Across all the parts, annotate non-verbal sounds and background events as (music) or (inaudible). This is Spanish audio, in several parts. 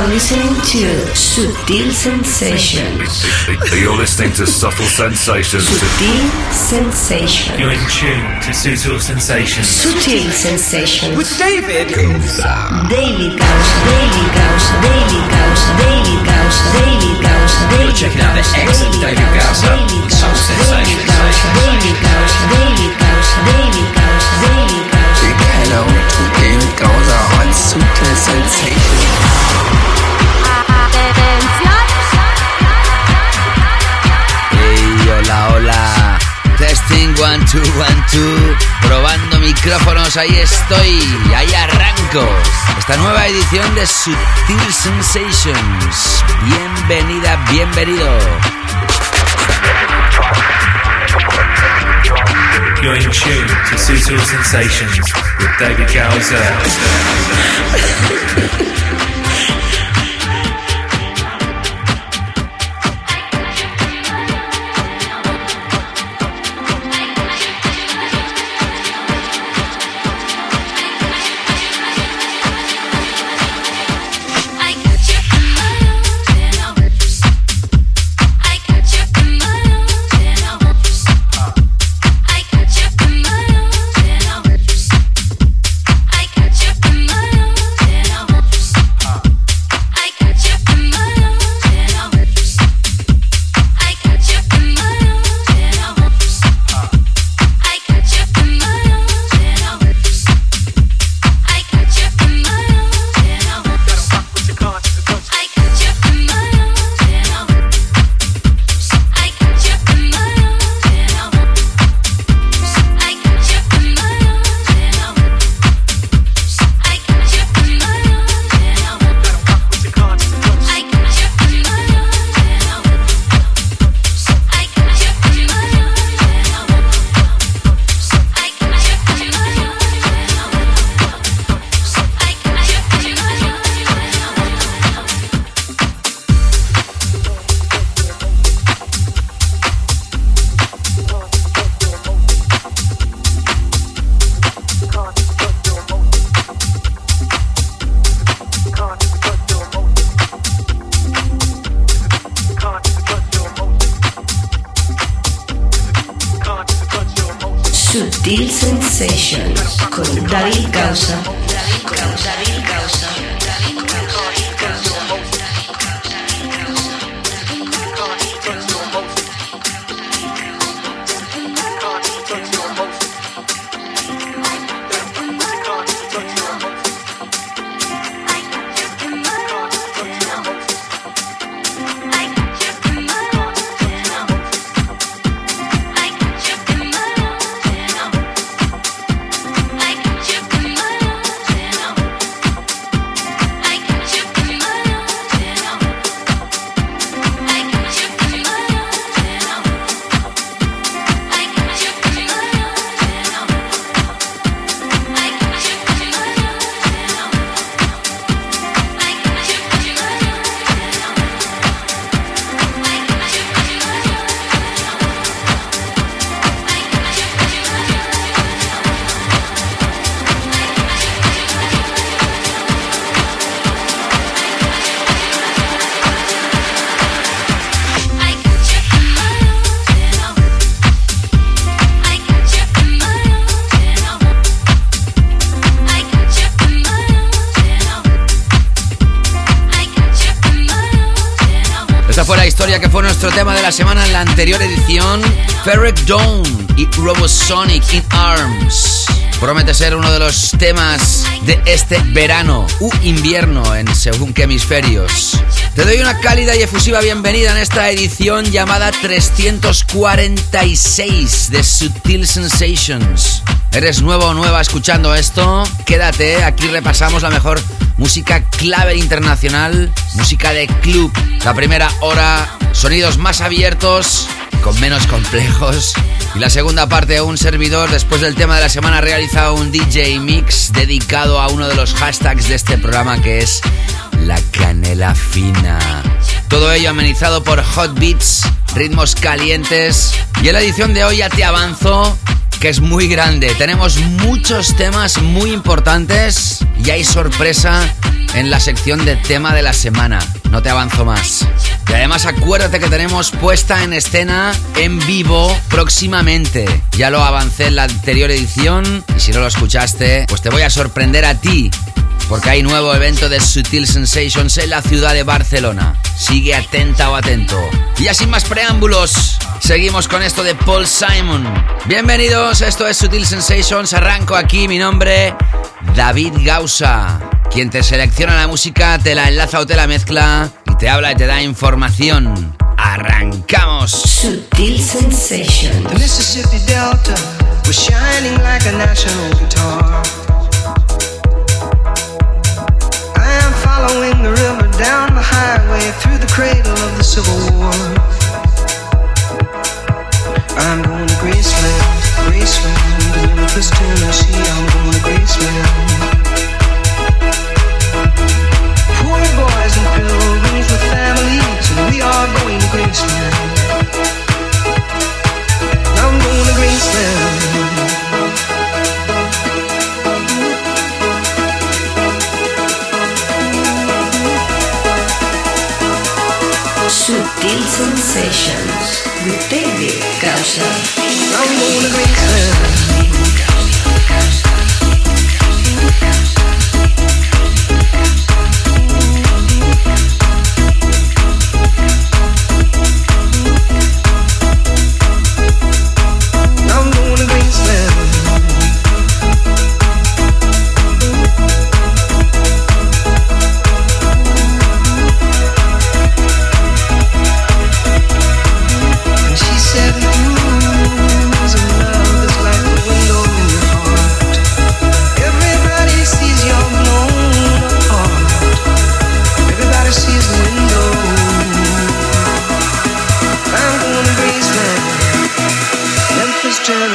are listening to Sutil Sensations. You're listening to Subtle Sensations. Subtle Sensations. You're in tune to Subtle Sensations. Subtle Sensations. With David Daily Gausa. Daily Gausa. Daily Gausa. Daily Gausa. Daily Gausa. Daily You're checking out the excellent David Gausa. Soul Sensations. Daily Gausa. Daily Gausa. Daily Gausa. Daily Gausa. Big Sutil. Hey, hola, hola. Testing one, two, one, two. Probando micrófonos, ahí estoy, ahí arranco. Esta nueva edición de Sutil Sensations. Bienvenida, bienvenido. You're in tune to Sutil Sensations with David Gowser. Historia que fue nuestro tema de la semana en la anterior edición. Ferric Dawn y Robosonic in Arms. Promete ser uno de los temas de este verano u invierno en según qué hemisferios. Te doy una cálida y efusiva bienvenida en esta edición llamada 346 de Sutil Sensations. ¿Eres nuevo o nueva escuchando esto? Quédate, aquí repasamos la mejor música clave internacional, música de club. La primera hora, sonidos más abiertos, con menos complejos. Y la segunda parte, un servidor, después del tema de la semana, ha realizado un DJ mix dedicado a uno de los hashtags de este programa que es la canela fina. Todo ello amenizado por hot beats, ritmos calientes. Y en la edición de hoy ya te avanzo que es muy grande. Tenemos muchos temas muy importantes y hay sorpresa en la sección de tema de la semana. No te avanzo más. Y además acuérdate que tenemos puesta en escena en vivo próximamente. Ya lo avancé en la anterior edición y si no lo escuchaste, pues te voy a sorprender a ti porque hay nuevo evento de Sutil Sensations en la ciudad de Barcelona. Sigue atenta o atento. Y ya sin más preámbulos, seguimos con esto de Paul Simon. Bienvenidos, esto es Sutil Sensations. Arranco aquí, mi nombre, David Gausa. Quien te selecciona la música, te la enlaza o te la mezcla y te habla y te da información. ¡Arrancamos! Sutil Sensation. The Mississippi Delta was shining like a national guitar. Down the highway through the cradle of the Civil War. I'm going to Graceland, Graceland, Memphis, Tennessee. I'm going to Graceland. Poor boys and pilgrims with families, and we are going to Graceland. Sutil Sensations with David Causa. I'm going to Graceland.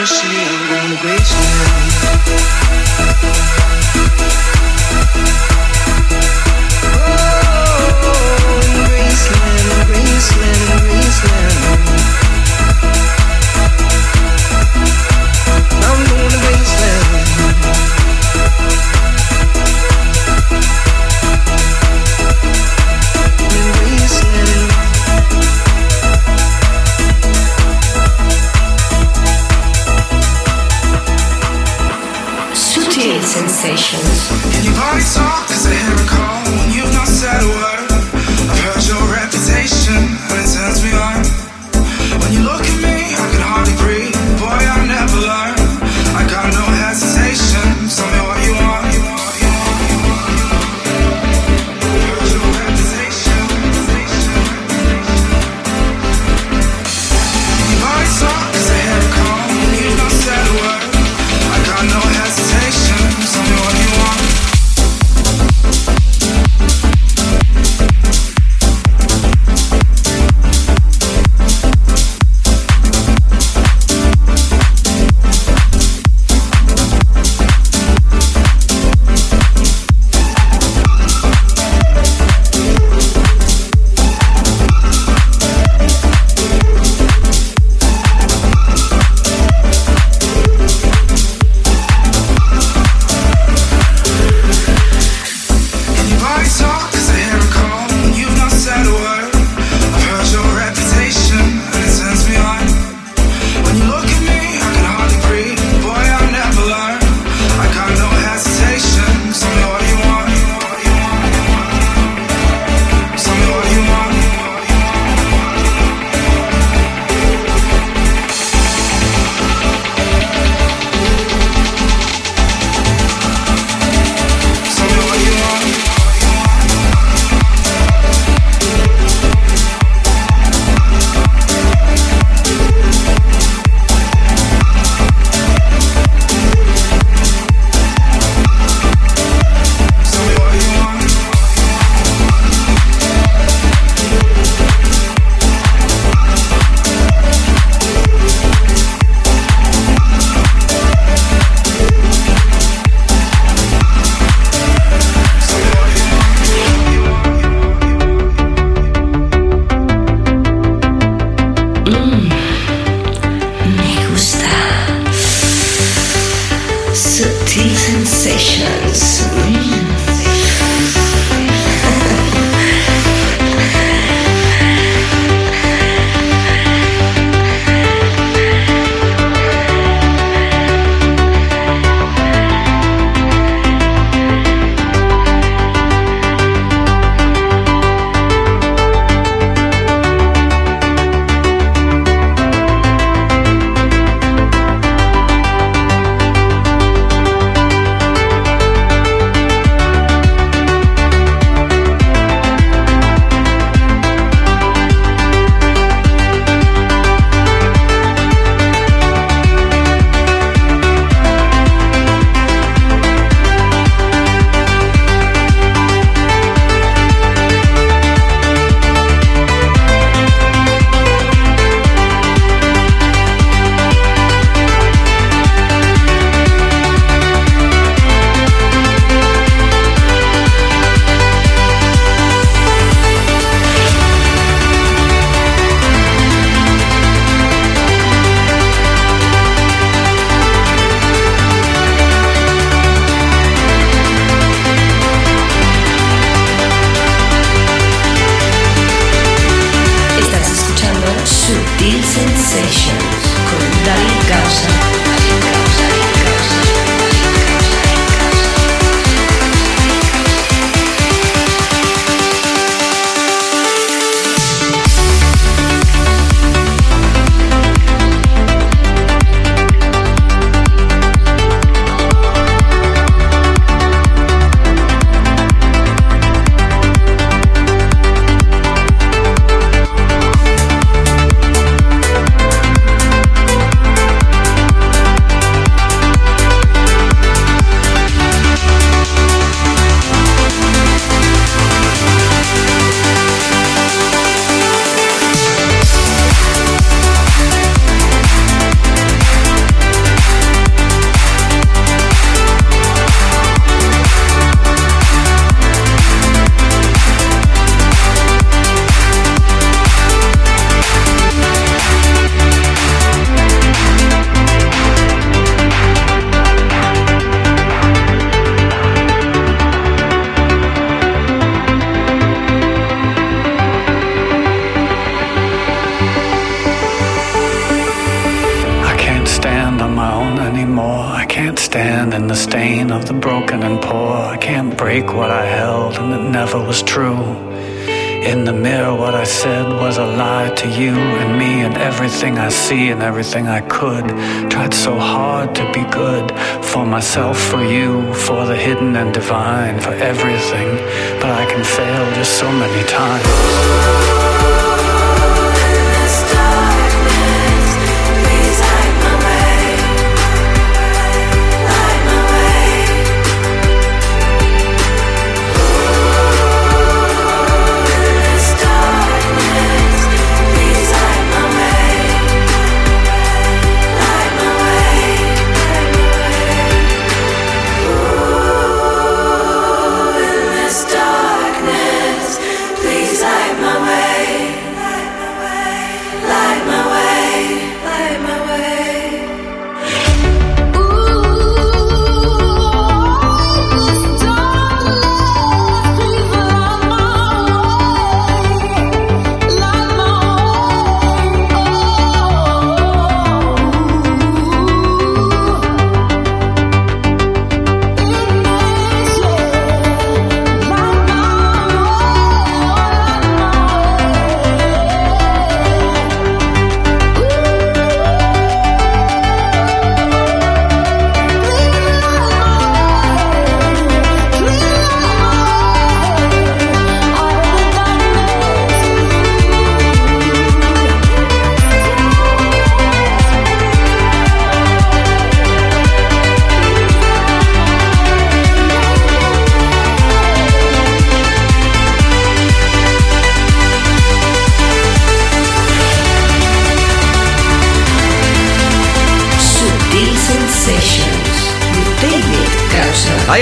miss you, I'm gonna grace you.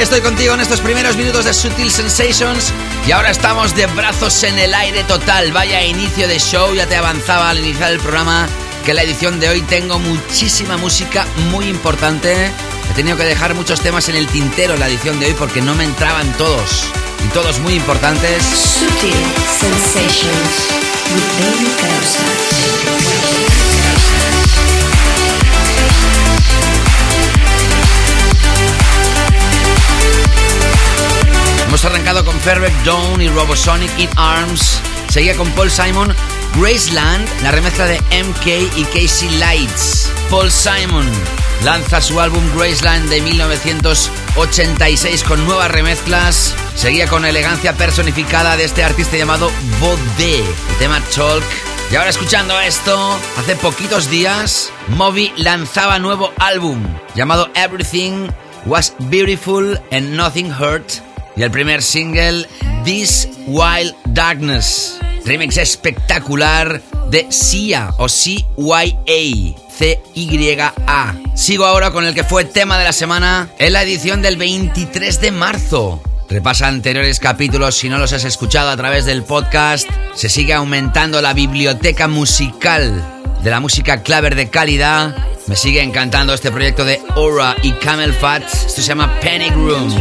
Estoy contigo en estos primeros minutos de Sutil Sensations y ahora estamos de brazos en el aire total. Vaya inicio de show, ya te avanzaba al iniciar el programa que en la edición de hoy tengo muchísima música muy importante. He tenido que dejar muchos temas en el tintero en la edición de hoy porque no me entraban todos y todos muy importantes. Sutil Sensations with David Hemos arrancado con Fairback Dawn y Robosonic in Arms. Seguía con Paul Simon, Graceland, la remezcla de MK y Casey Lights. Paul Simon lanza su álbum Graceland de 1986 con nuevas remezclas. Seguía con elegancia personificada de este artista llamado Bode, el tema Talk. Y ahora escuchando esto, hace poquitos días, Moby lanzaba nuevo álbum llamado Everything Was Beautiful and Nothing Hurt. Y el primer single, This Wild Darkness. Remix espectacular de Sia o CYA. C-Y-A. Sigo ahora con el que fue tema de la semana en la edición del 23 de marzo. Repasa anteriores capítulos si no los has escuchado a través del podcast. Se sigue aumentando la biblioteca musical de la música claver de calidad. Me sigue encantando este proyecto de Aura y Camel Fat. Esto se llama Panic Room.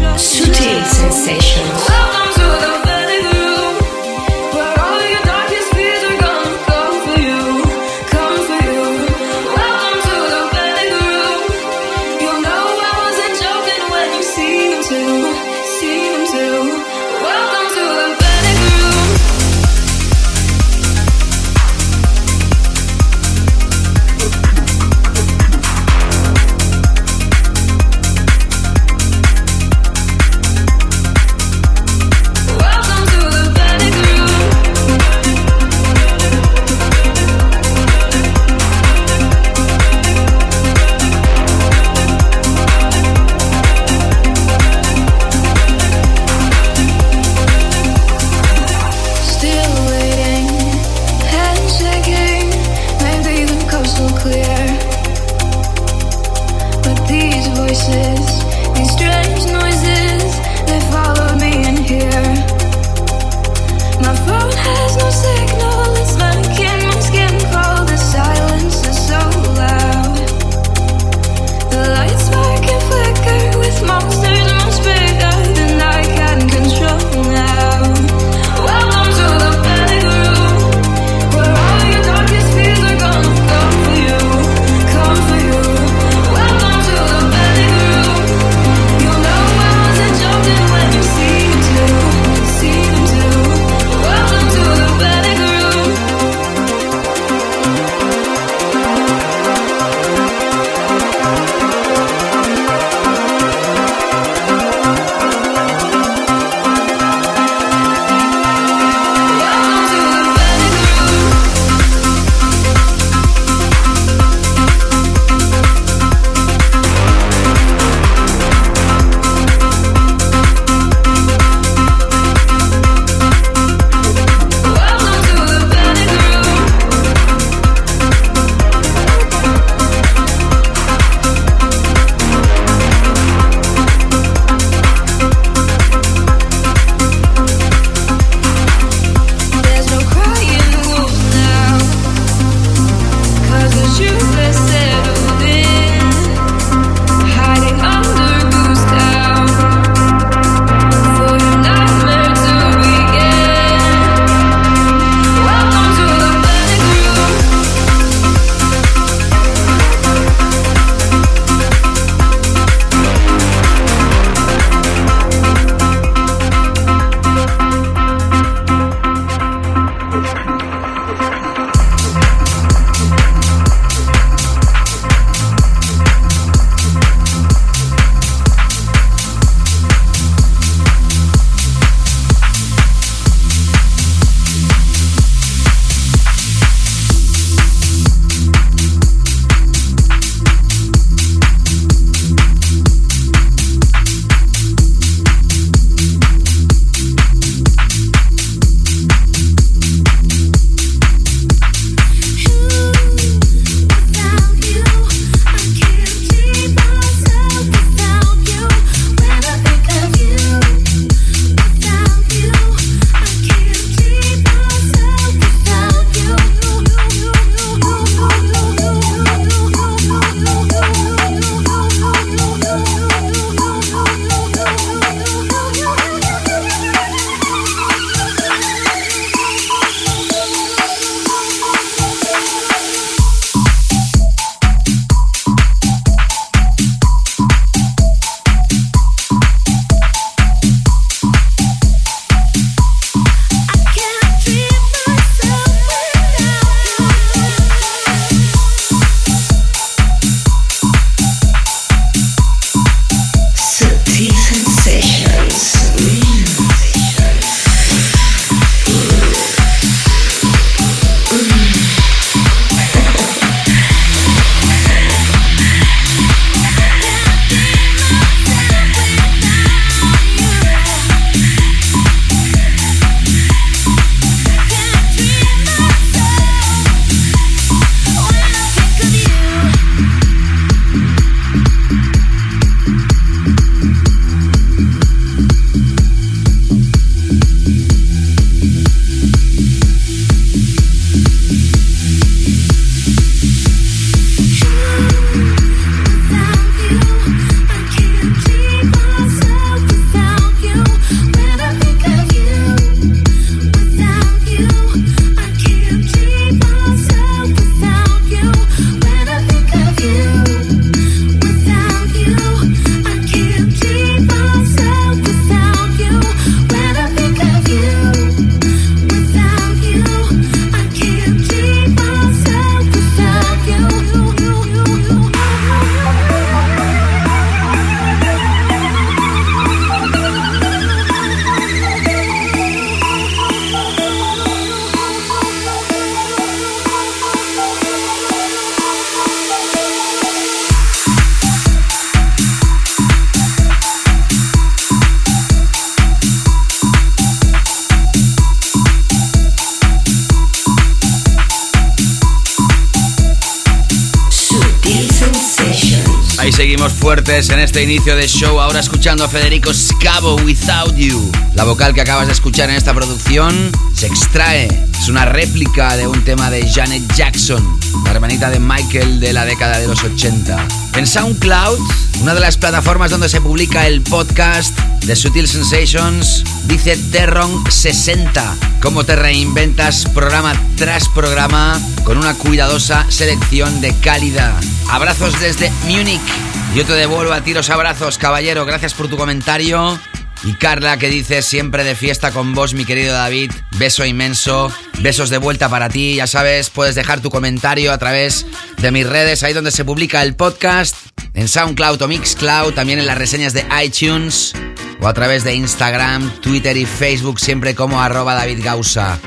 Fuertes en este inicio de show. Ahora escuchando a Federico Scavo, Without You. La vocal que acabas de escuchar en esta producción se extrae. Es una réplica de un tema de Janet Jackson, la hermanita de Michael de la década de los 80. En SoundCloud, una de las plataformas donde se publica el podcast de Sutil Sensations, dice Terron60. Cómo te reinventas programa tras programa con una cuidadosa selección de calidad. Abrazos desde Múnich. Yo te devuelvo a ti los abrazos, caballero. Gracias por tu comentario. Y Carla que dice siempre de fiesta con vos, mi querido David. Beso inmenso. Besos de vuelta para ti. Ya sabes, puedes dejar tu comentario a través de mis redes, ahí donde se publica el podcast. En SoundCloud o Mixcloud, también en las reseñas de iTunes. O a través de Instagram, Twitter y Facebook, siempre como arroba David Gausa.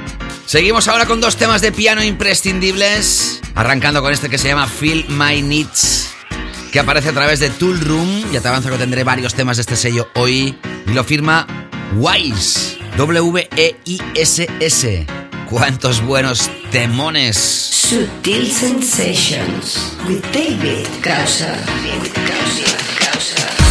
Seguimos ahora con dos temas de piano imprescindibles. Arrancando con este que se llama Feel My Needs que aparece a través de Tool Room. Ya te avanzo que tendré varios temas de este sello hoy. Y lo firma Wise. W-E-I-S-S. ¿Cuántos buenos temones? Sutil Sensations with David Gausser. David Gausser. Gausser.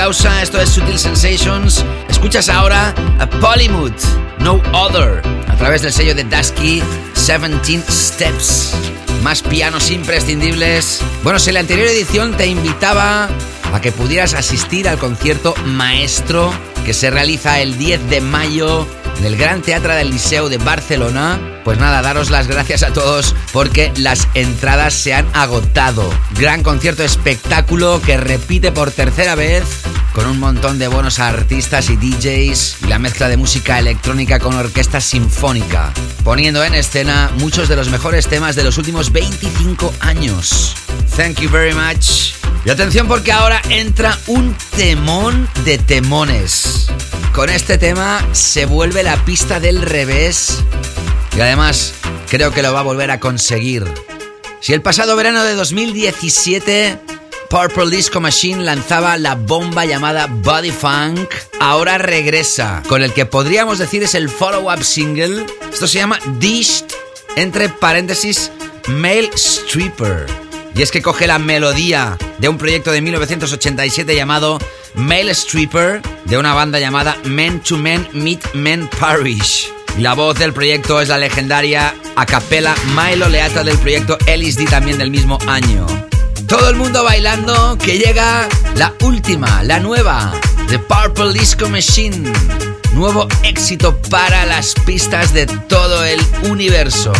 Gausa. Esto es Sutil Sensations. Escuchas ahora a Polymood, No Other, a través del sello de Dusky 17 Steps. Más pianos imprescindibles. Bueno, si en la anterior edición te invitaba a que pudieras asistir al concierto maestro que se realiza el 10 de mayo en el Gran Teatro del Liceo de Barcelona. Pues nada, daros las gracias a todos porque las entradas se han agotado. Gran concierto espectáculo que repite por tercera vez con un montón de buenos artistas y DJs y la mezcla de música electrónica con orquesta sinfónica, poniendo en escena muchos de los mejores temas de los últimos 25 años. Thank you very much. Y atención porque ahora entra un temón de temones. Con este tema se vuelve la pista del revés y además creo que lo va a volver a conseguir. Si el pasado verano de 2017 Purple Disco Machine lanzaba la bomba llamada Body Funk, ahora regresa con el que podríamos decir es el follow-up single. Esto se llama Dished, entre paréntesis, Male Stripper. Y es que coge la melodía de un proyecto de 1987 llamado Male Stripper, de una banda llamada Men to Men Meet Men Parish. La voz del proyecto es la legendaria a capella Milo Leata del proyecto Ellis D también del mismo año. Todo el mundo bailando que llega la última, la nueva, The Purple Disco Machine. Nuevo éxito para las pistas de todo el universo.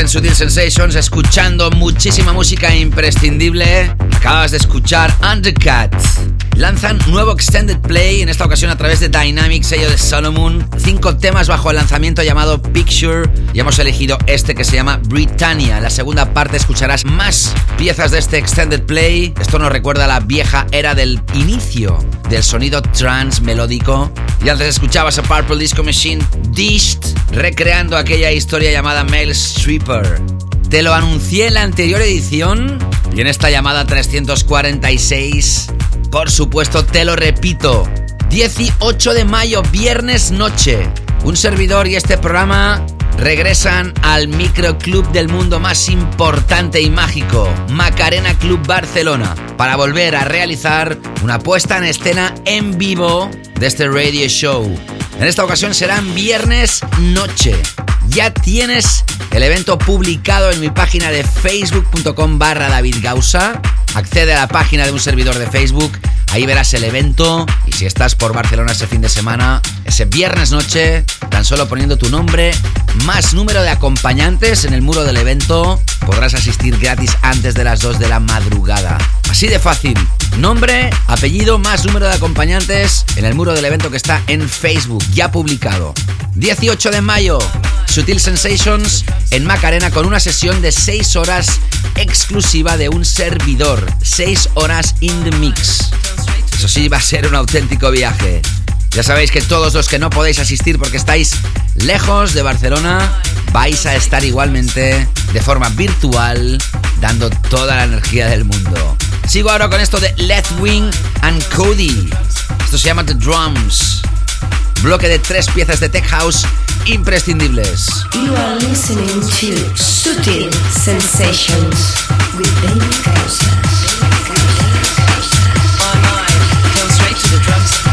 En Sutil Sensations escuchando muchísima música imprescindible. Acabas de escuchar Undercut. Lanzan nuevo extended play, en esta ocasión a través de Dynamic, sello de Solomon. Cinco temas bajo el lanzamiento llamado Picture. Y hemos elegido este que se llama Britannia. En la segunda parte escucharás más piezas de este extended play. Esto nos recuerda a la vieja era del inicio del sonido trance melódico. Y antes escuchabas a Purple Disco Machine Dished, recreando aquella historia llamada Male Stripper. Te lo anuncié en la anterior edición y en esta llamada 346 por supuesto, te lo repito. 18 de mayo, viernes noche. Un servidor y este programa regresan al microclub del mundo más importante y mágico, Macarena Club Barcelona, para volver a realizar una puesta en escena en vivo de este radio show. En esta ocasión serán viernes noche. Ya tienes el evento publicado en mi página de facebook.com barra David Gausa. Accede a la página de un servidor de Facebook, ahí verás el evento y si estás por Barcelona ese fin de semana, ese viernes noche, tan solo poniendo tu nombre más número de acompañantes en el muro del evento, podrás asistir gratis antes de las 2 de la madrugada. Así de fácil. Nombre, apellido, más número de acompañantes en el muro del evento que está en Facebook, ya publicado. 18 de mayo, Sutil Sensations en Macarena con una sesión de 6 horas exclusiva de un servidor. 6 horas in the mix. Eso sí, va a ser un auténtico viaje. Ya sabéis que todos los que no podéis asistir porque estáis lejos de Barcelona, vais a estar igualmente de forma virtual, dando toda la energía del mundo. Sigo ahora con esto de Left Wing and Cody. Esto se llama The Drums. Bloque de tres piezas de Tech House imprescindibles. You are listening to Sutil Sensations with David Gausser. Drums.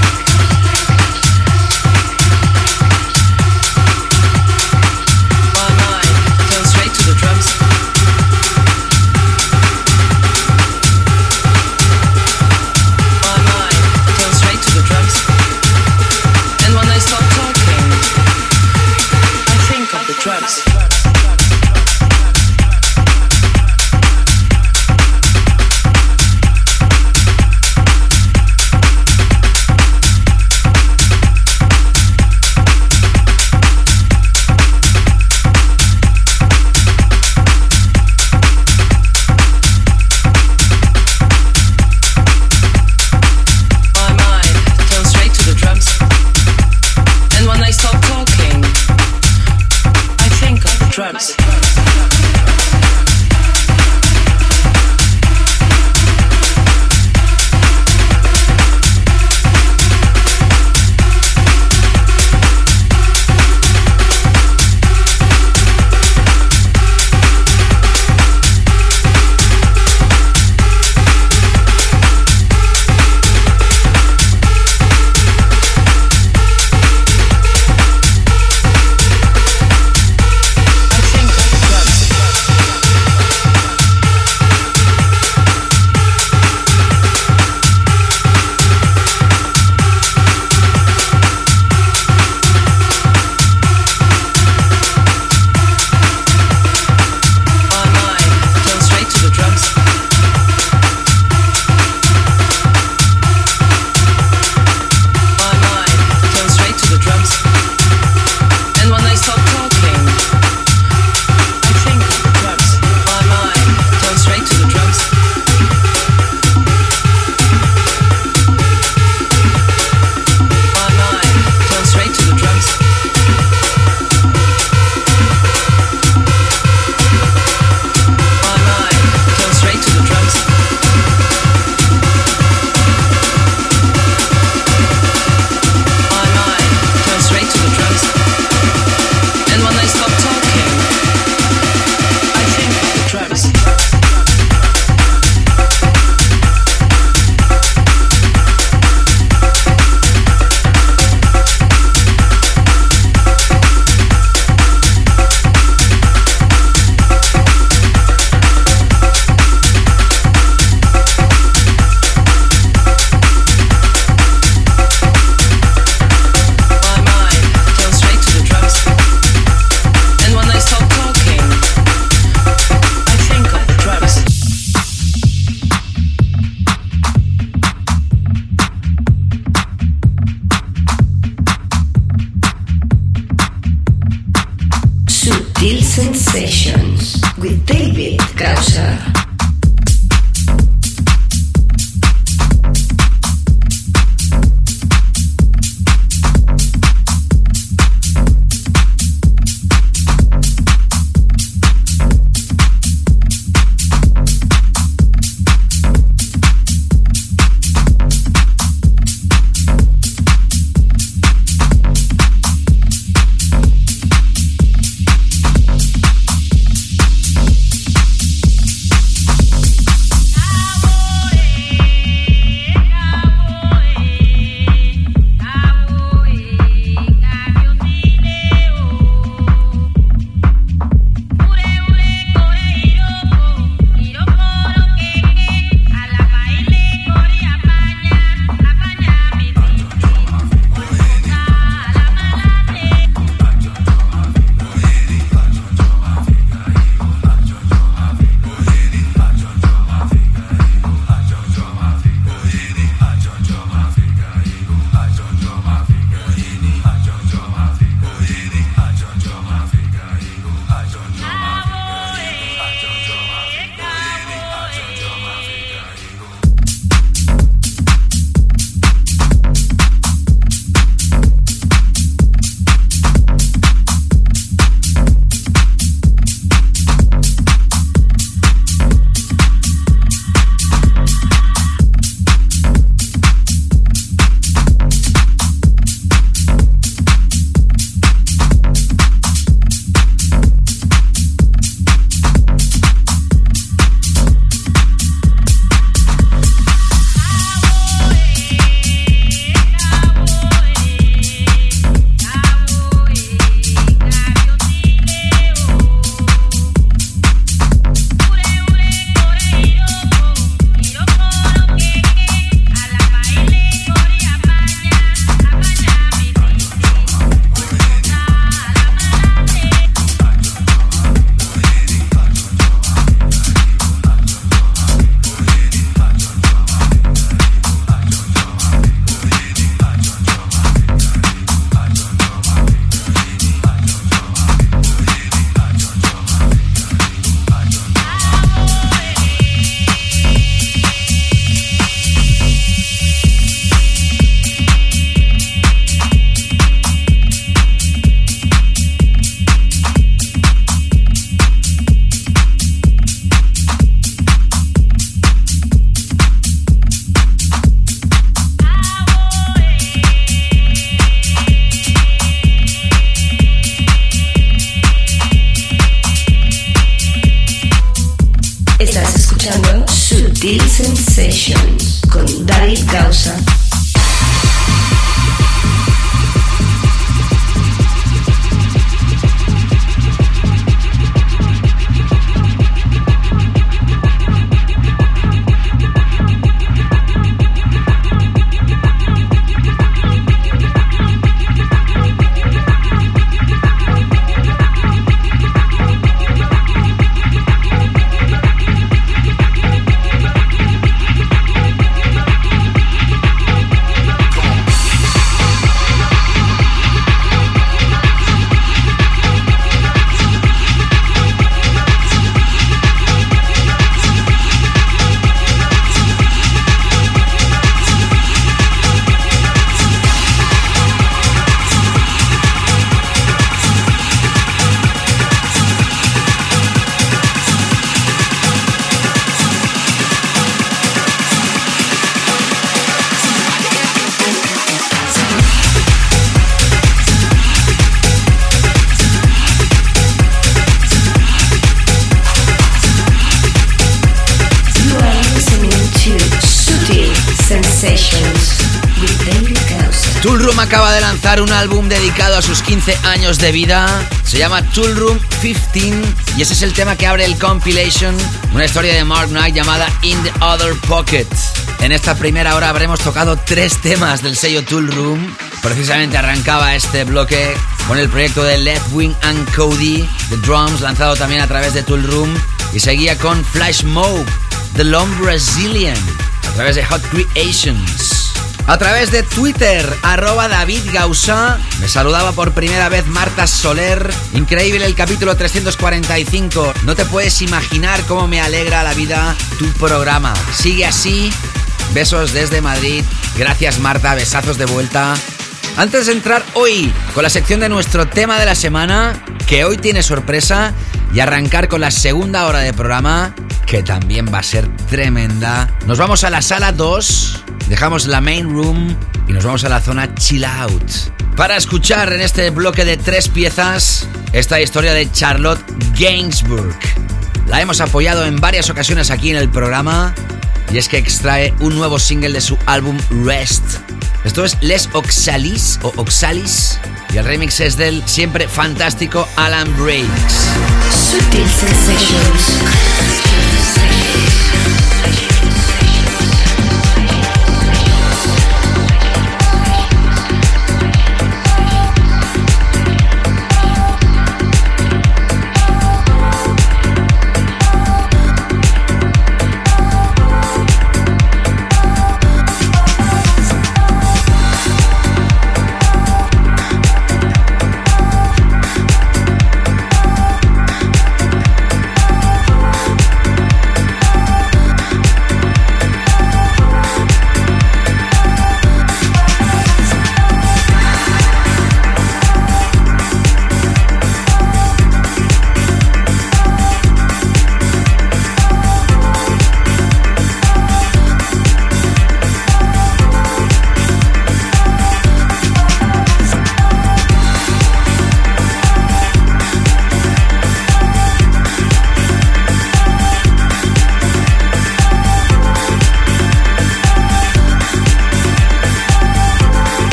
with David Krausser. Un álbum dedicado a sus 15 años de vida. Se llama Tool Room 15 y ese es el tema que abre el compilation, una historia de Mark Knight llamada In the Other Pocket. En esta primera hora habremos tocado tres temas del sello Tool Room. Precisamente arrancaba este bloque con el proyecto de Left Wing and Cody, The Drums, lanzado también a través de Tool Room. Y seguía con Flash Mob, The Long Brazilian, a través de Hot Creations. A través de Twitter, arroba David Gausa, me saludaba por primera vez Marta Soler. Increíble el capítulo 345. No te puedes imaginar cómo me alegra la vida tu programa. Sigue así. Besos desde Madrid. Gracias Marta, besazos de vuelta. Antes de entrar hoy con la sección de nuestro tema de la semana, que hoy tiene sorpresa, y arrancar con la segunda hora de programa, que también va a ser tremenda, nos vamos a la sala 2, dejamos la main room y nos vamos a la zona chill out. Para escuchar en este bloque de tres piezas esta historia de Charlotte Gainsbourg. La hemos apoyado en varias ocasiones aquí en el programa y es que extrae un nuevo single de su álbum Rest. Esto es Les Oxalis o Oxalis y el remix es del siempre fantástico Alan Breaks. Sutil Sensations.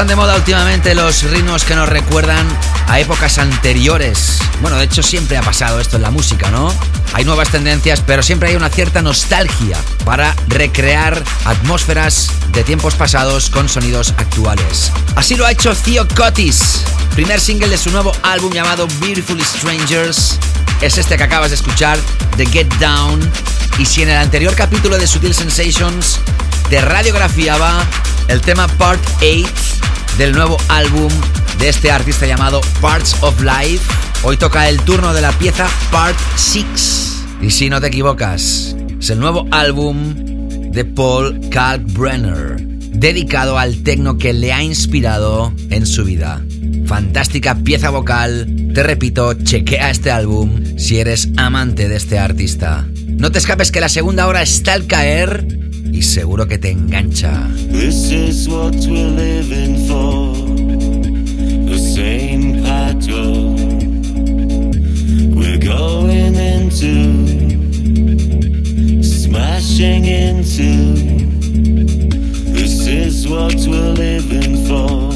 Están de moda últimamente los ritmos que nos recuerdan a épocas anteriores. Bueno, de hecho siempre ha pasado esto en la música, ¿no? Hay nuevas tendencias, pero siempre hay una cierta nostalgia para recrear atmósferas de tiempos pasados con sonidos actuales. Así lo ha hecho Theo Cotis, primer single de su nuevo álbum llamado Beautiful Strangers. Es este que acabas de escuchar, The Get Down. Y si en el anterior capítulo de Sutil Sensations te radiografiaba el tema Part 8 del nuevo álbum de este artista llamado Parts of Life. Hoy toca el turno de la pieza Part 6. Y si no te equivocas, es el nuevo álbum de Paul Kalkbrenner, dedicado al tecno que le ha inspirado en su vida. Fantástica pieza vocal. Te repito, chequea este álbum si eres amante de este artista. No te escapes que la segunda hora está al caer y seguro que te engancha. This is what we're living for. The same pattern we're going into, smashing into. This is what we're living for.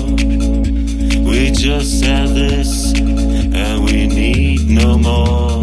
We just have this, and we need no more.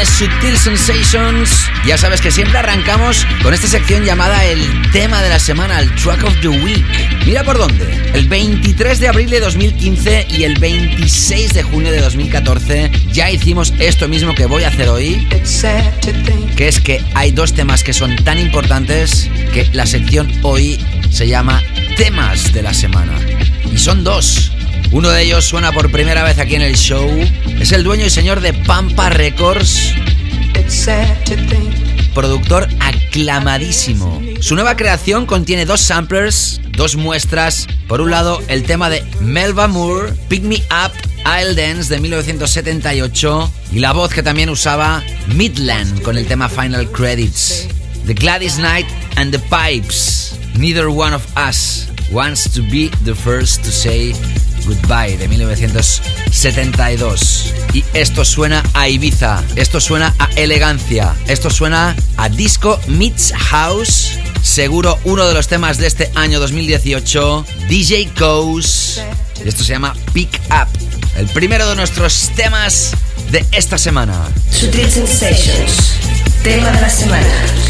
De Sutil Sensations. Ya sabes que siempre arrancamos con esta sección llamada el tema de la semana, el Track of the Week. Mira por dónde. El 23 de abril de 2015 y el 26 de junio de 2014 ya hicimos esto mismo que voy a hacer hoy. Que es que hay dos temas que son tan importantes que la sección hoy se llama Temas de la semana. Y son dos. Uno de ellos suena por primera vez aquí en el show. Es el dueño y señor de Pampa Records. Productor aclamadísimo. Su nueva creación contiene dos samplers, dos muestras. Por un lado, el tema de Melba Moore, Pick Me Up, I'll Dance de 1978. Y la voz que también usaba Midland con el tema Final Credits. The Gladys Knight and the Pipes. Neither one of us wants to be the first to say Goodbye de 1972. Y esto suena a Ibiza, esto suena a elegancia, esto suena a disco meets house. Seguro uno de los temas de este año 2018, DJ. Y esto se llama Pick Up, el primero de nuestros temas de esta semana. Tema de la semana.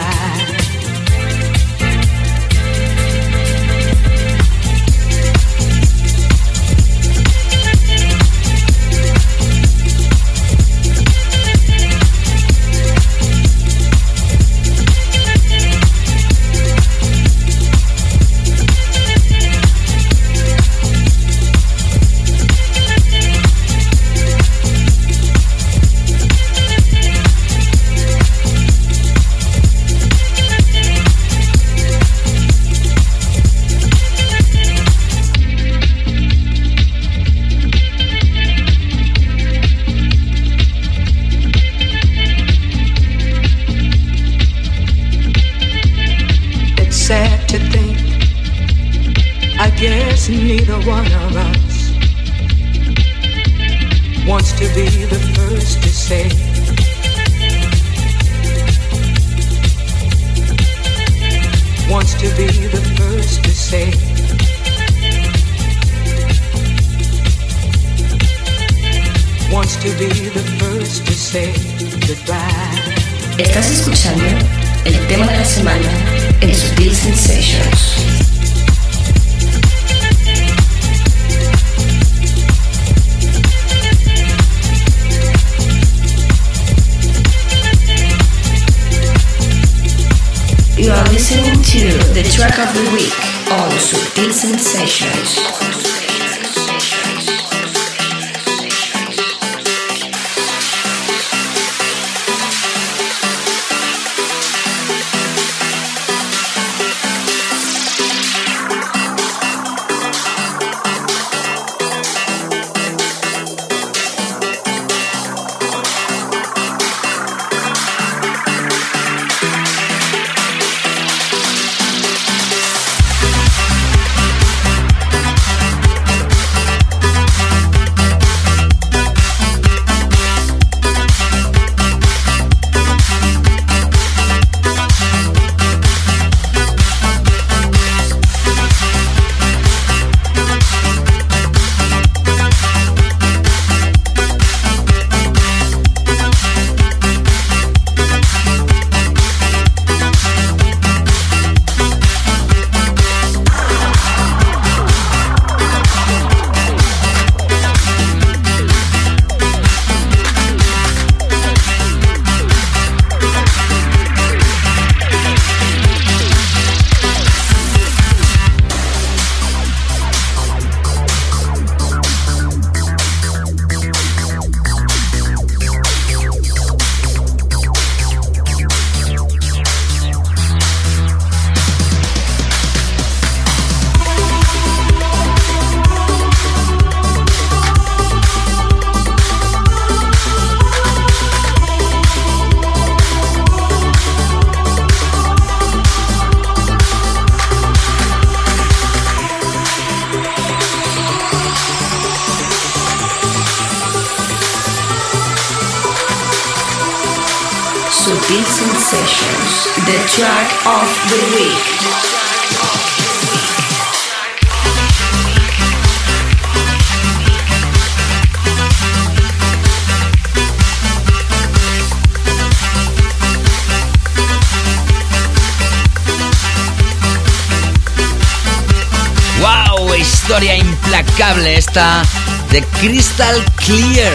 de Crystal Clear.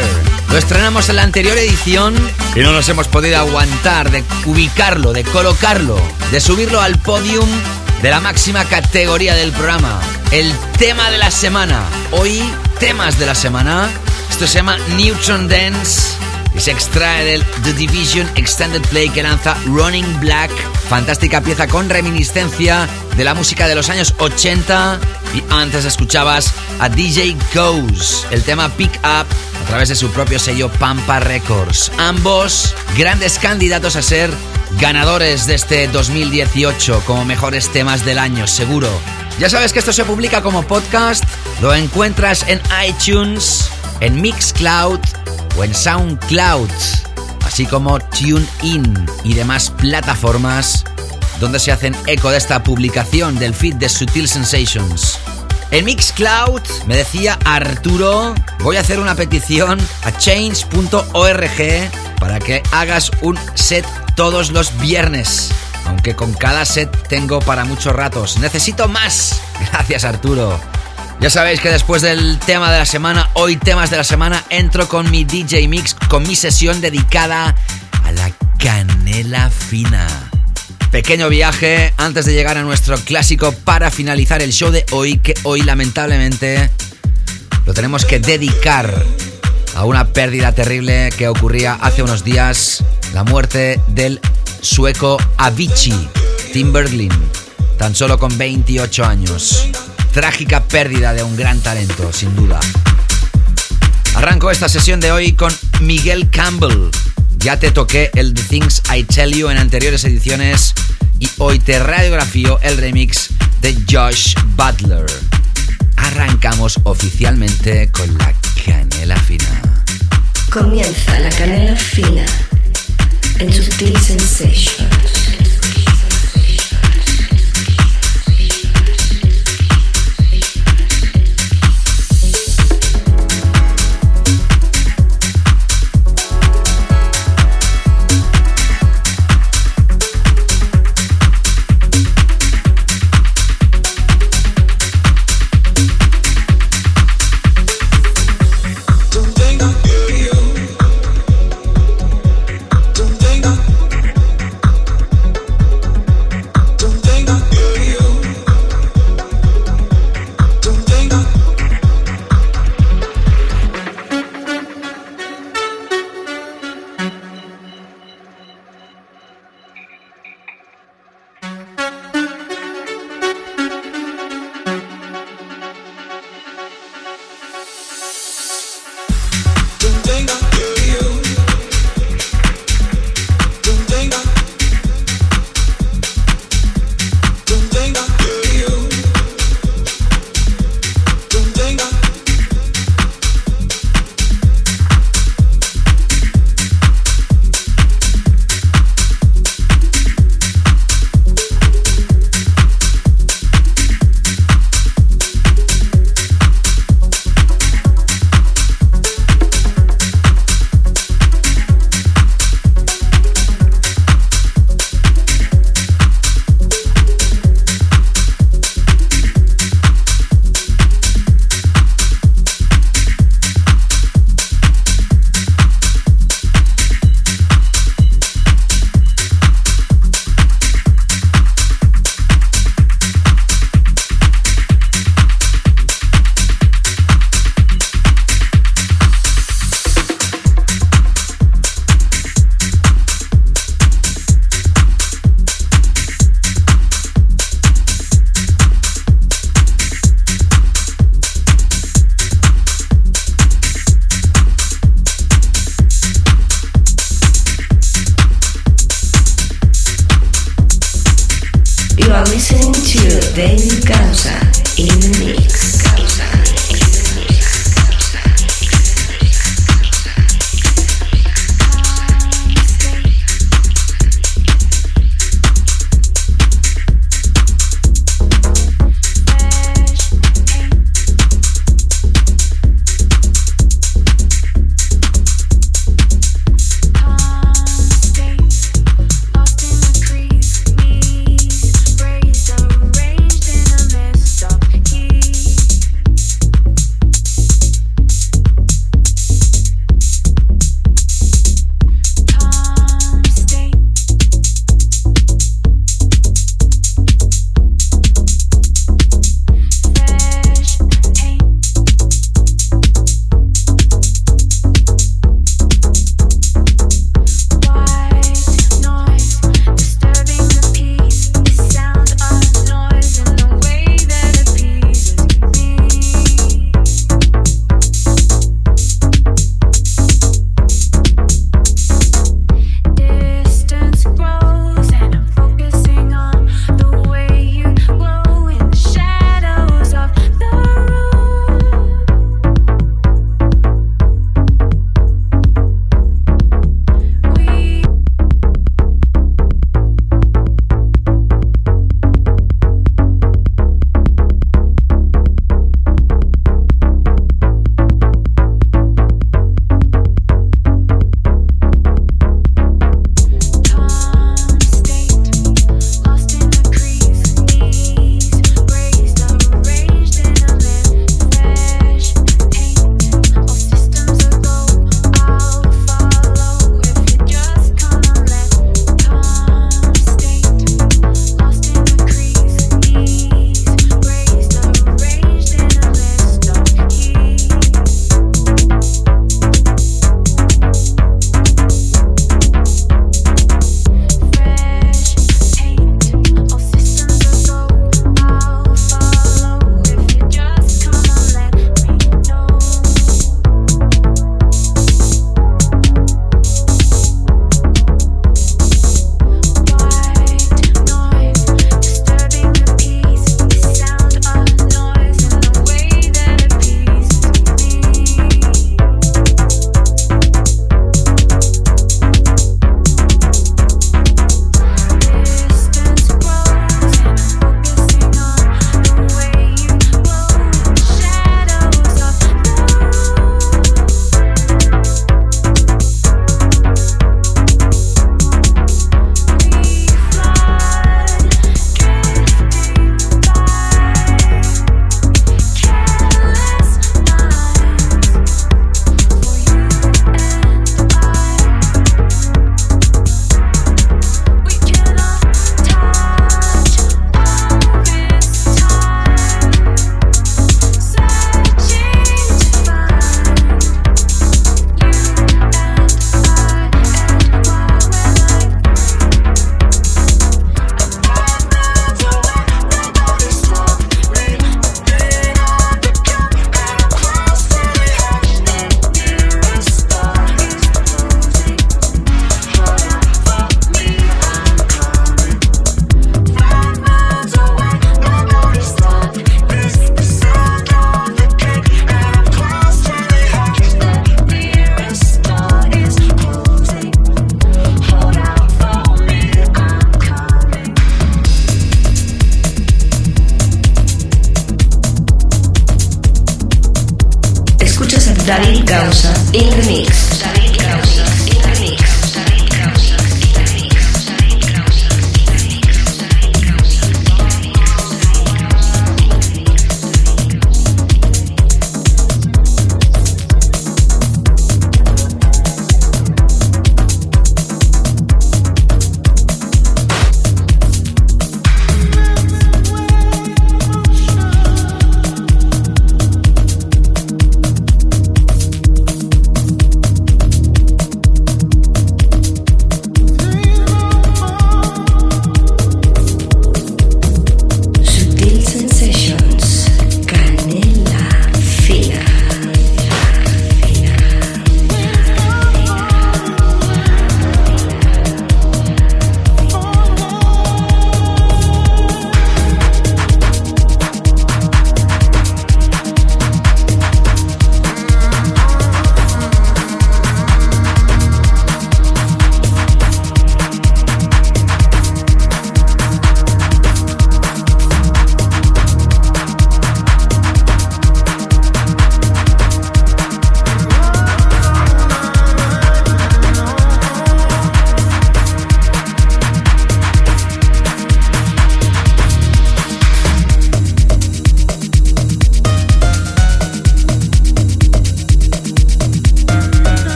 Lo estrenamos en la anterior edición y no nos hemos podido aguantar de ubicarlo, de colocarlo, de subirlo al podium de la máxima categoría del programa. El tema de la semana. Hoy, temas de la semana. Esto se llama Neutron Dance y se extrae del The Division Extended Play que lanza Running Black. Fantástica pieza con reminiscencia de la música de los años 80. Y antes escuchabas a DJ Goes, el tema Pick Up a través de su propio sello Pampa Records. Ambos grandes candidatos a ser ganadores de este 2018 como mejores temas del año, seguro. Ya sabes que esto se publica como podcast, lo encuentras en iTunes, en Mixcloud o en SoundCloud, así como TuneIn y demás plataformas donde se hacen eco de esta publicación del feed de Sutil Sensations. En Mixcloud me decía Arturo, voy a hacer una petición a change.org para que hagas un set todos los viernes. Aunque con cada set tengo para muchos ratos. Necesito más. (laughs) Gracias Arturo. Ya sabéis que después del tema de la semana, hoy temas de la semana, entro con mi DJ Mix, con mi sesión dedicada a la canela fina. Pequeño viaje antes de llegar a nuestro clásico para finalizar el show de hoy, que hoy lamentablemente lo tenemos que dedicar a una pérdida terrible que ocurría hace unos días, la muerte del sueco Avicii, Tim Berglin, tan solo con 28 años. Trágica pérdida de un gran talento, sin duda. Arranco esta sesión de hoy con Miguel Campbell. Ya te toqué el The Things I Tell You en anteriores ediciones y hoy te radiografío el remix de Josh Butler. Arrancamos oficialmente con la canela fina. Comienza la canela fina en Sutil Sensations.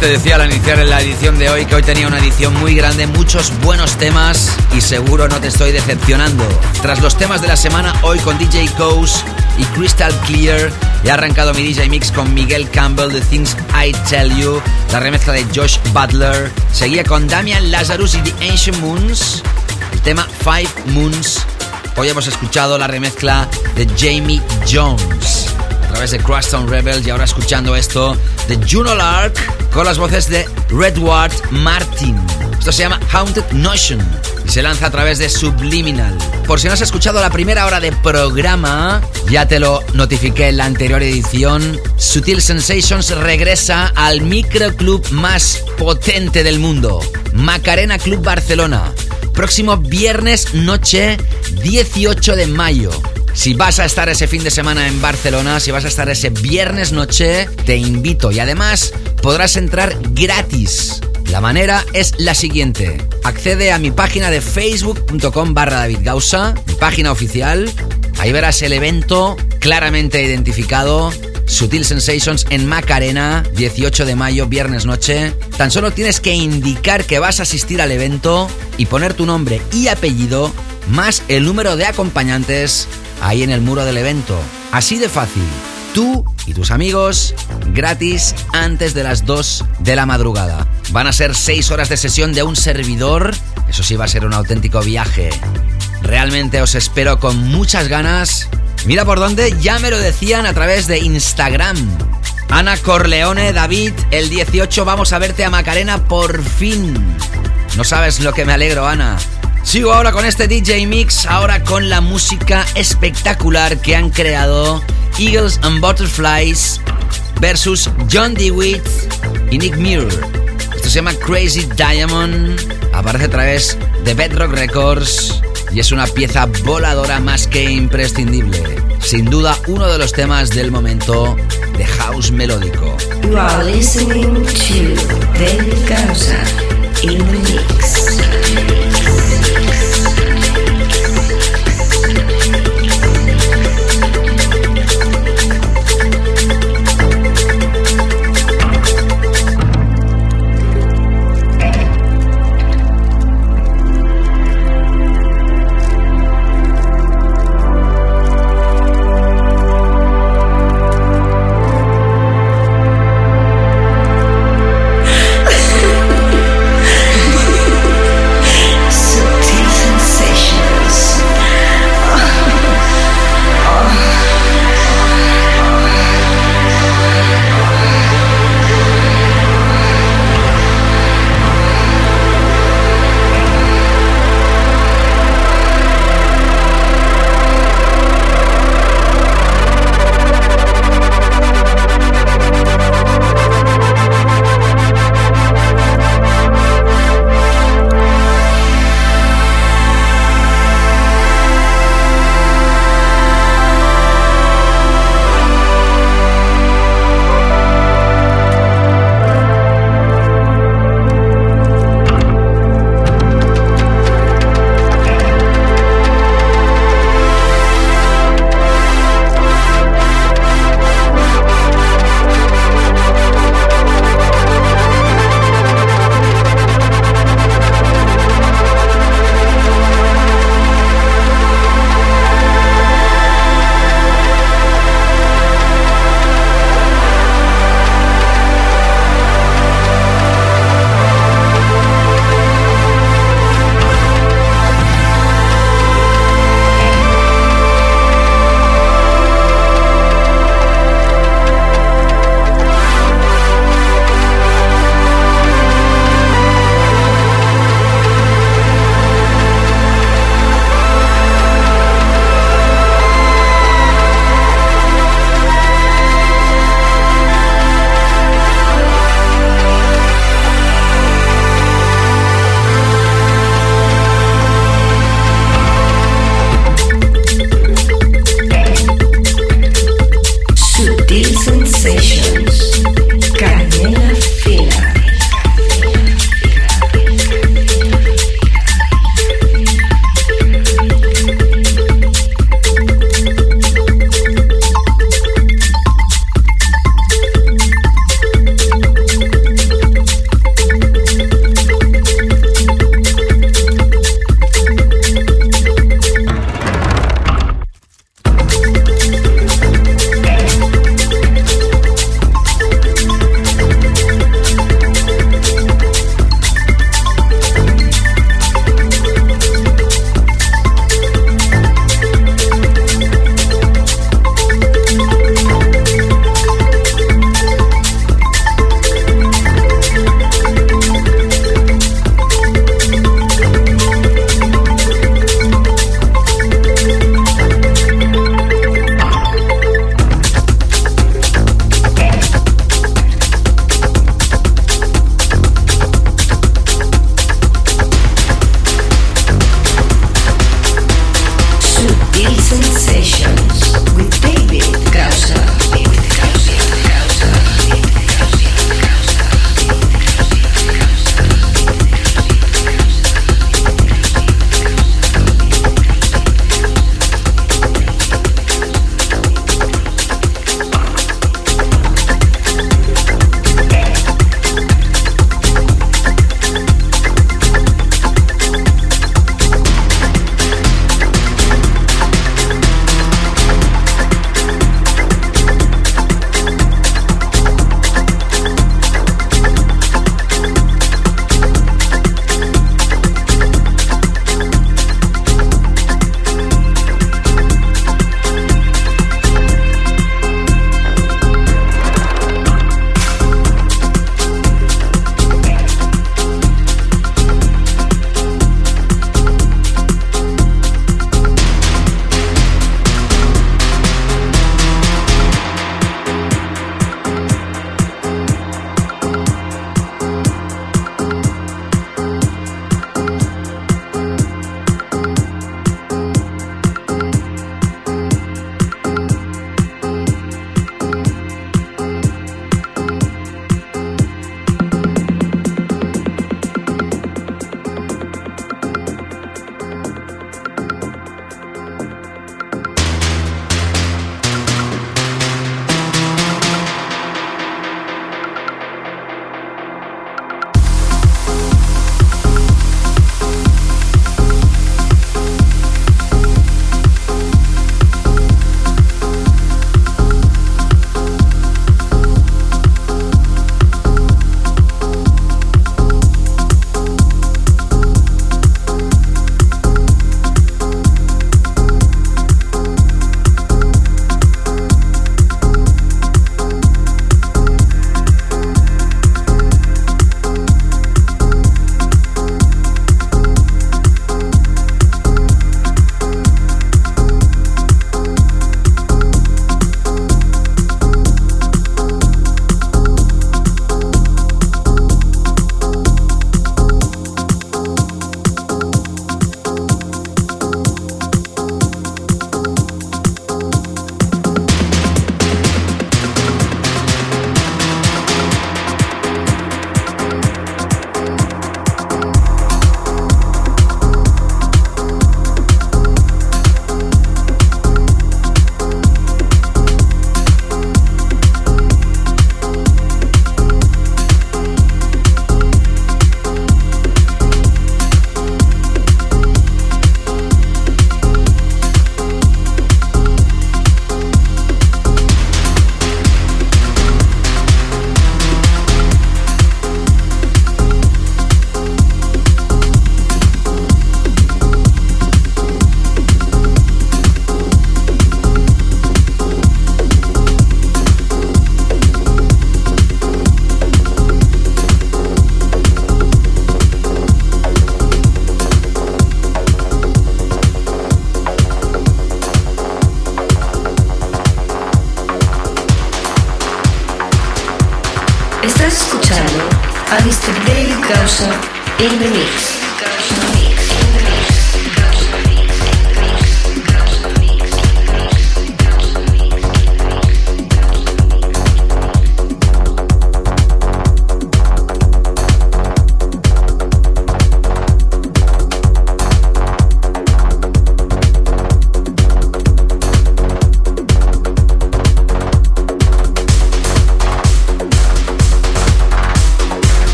Te decía al iniciar la edición de hoy que hoy tenía una edición muy grande, muchos buenos temas y seguro no te estoy decepcionando. Tras los temas de la semana, hoy con DJ Coase y Crystal Clear, he arrancado mi DJ Mix con Miguel Campbell, The Things I Tell You, la remezcla de Josh Butler, seguía con Damian Lazarus y The Ancient Moons, el tema Five Moons. Hoy hemos escuchado la remezcla de Jamie Jones a través de Crosstown Rebels y ahora escuchando esto de Juno Lark con las voces de Redward Martin. Esto se llama Haunted Notion y se lanza a través de Subliminal. Por si no has escuchado la primera hora de programa, ya te lo notifiqué en la anterior edición, Sutil Sensations regresa al microclub más potente del mundo, Macarena Club Barcelona. Próximo viernes noche 18 de mayo. Si vas a estar ese fin de semana en Barcelona, si vas a estar ese viernes noche, te invito y además podrás entrar gratis. La manera es la siguiente. Accede a mi página de facebook.com barra David Gausa, mi página oficial. Ahí verás el evento claramente identificado. Sutil Sensations en Macarena, 18 de mayo, viernes noche. Tan solo tienes que indicar que vas a asistir al evento y poner tu nombre y apellido más el número de acompañantes ahí en el muro del evento. Así de fácil. Tú y tus amigos gratis antes de las 2 de la madrugada. Van a ser 6 horas de sesión de un servidor. Eso sí va a ser un auténtico viaje. Realmente os espero con muchas ganas Mira por dónde, ya me lo decían a través de Instagram. Ana Corleone, David, el 18 vamos a verte a Macarena por fin. No sabes lo que me alegro, Ana. Sigo ahora con este DJ Mix, ahora con la música espectacular que han creado Eagles and Butterflies versus John DeWitt y Nick Muir. Esto se llama Crazy Diamond, aparece a través de Bedrock Records y es una pieza voladora más que imprescindible. Sin duda uno de los temas del momento de house melódico. You are listening to David Gausa in the mix.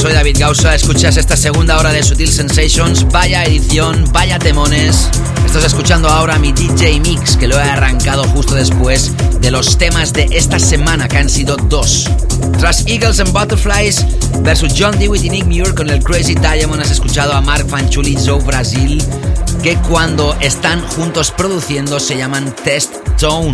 Soy David Gausa. Escuchas esta segunda hora de Sutil Sensations. Vaya edición, vaya temones. Estás escuchando ahora mi DJ Mix, que lo he arrancado justo después de los temas de esta semana, que han sido dos. Tras Eagles and Butterflies versus John Dewitt y Nick Muir con el Crazy Diamond, has escuchado a Mark Fanchuli Joe Brasil, que cuando están juntos produciendo se llaman Test Tone.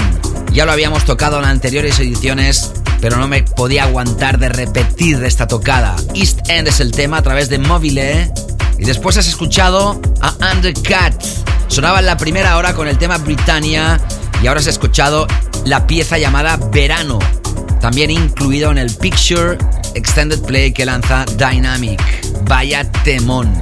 Ya lo habíamos tocado en anteriores ediciones, pero no me podía aguantar de repetir esta tocada. East End es el tema a través de Mobile. Y después has escuchado a Undercut. Sonaba en la primera hora con el tema Britannia. Y ahora has escuchado la pieza llamada Verano. También incluido en el Picture Extended Play que lanza Dynamic. Vaya temón.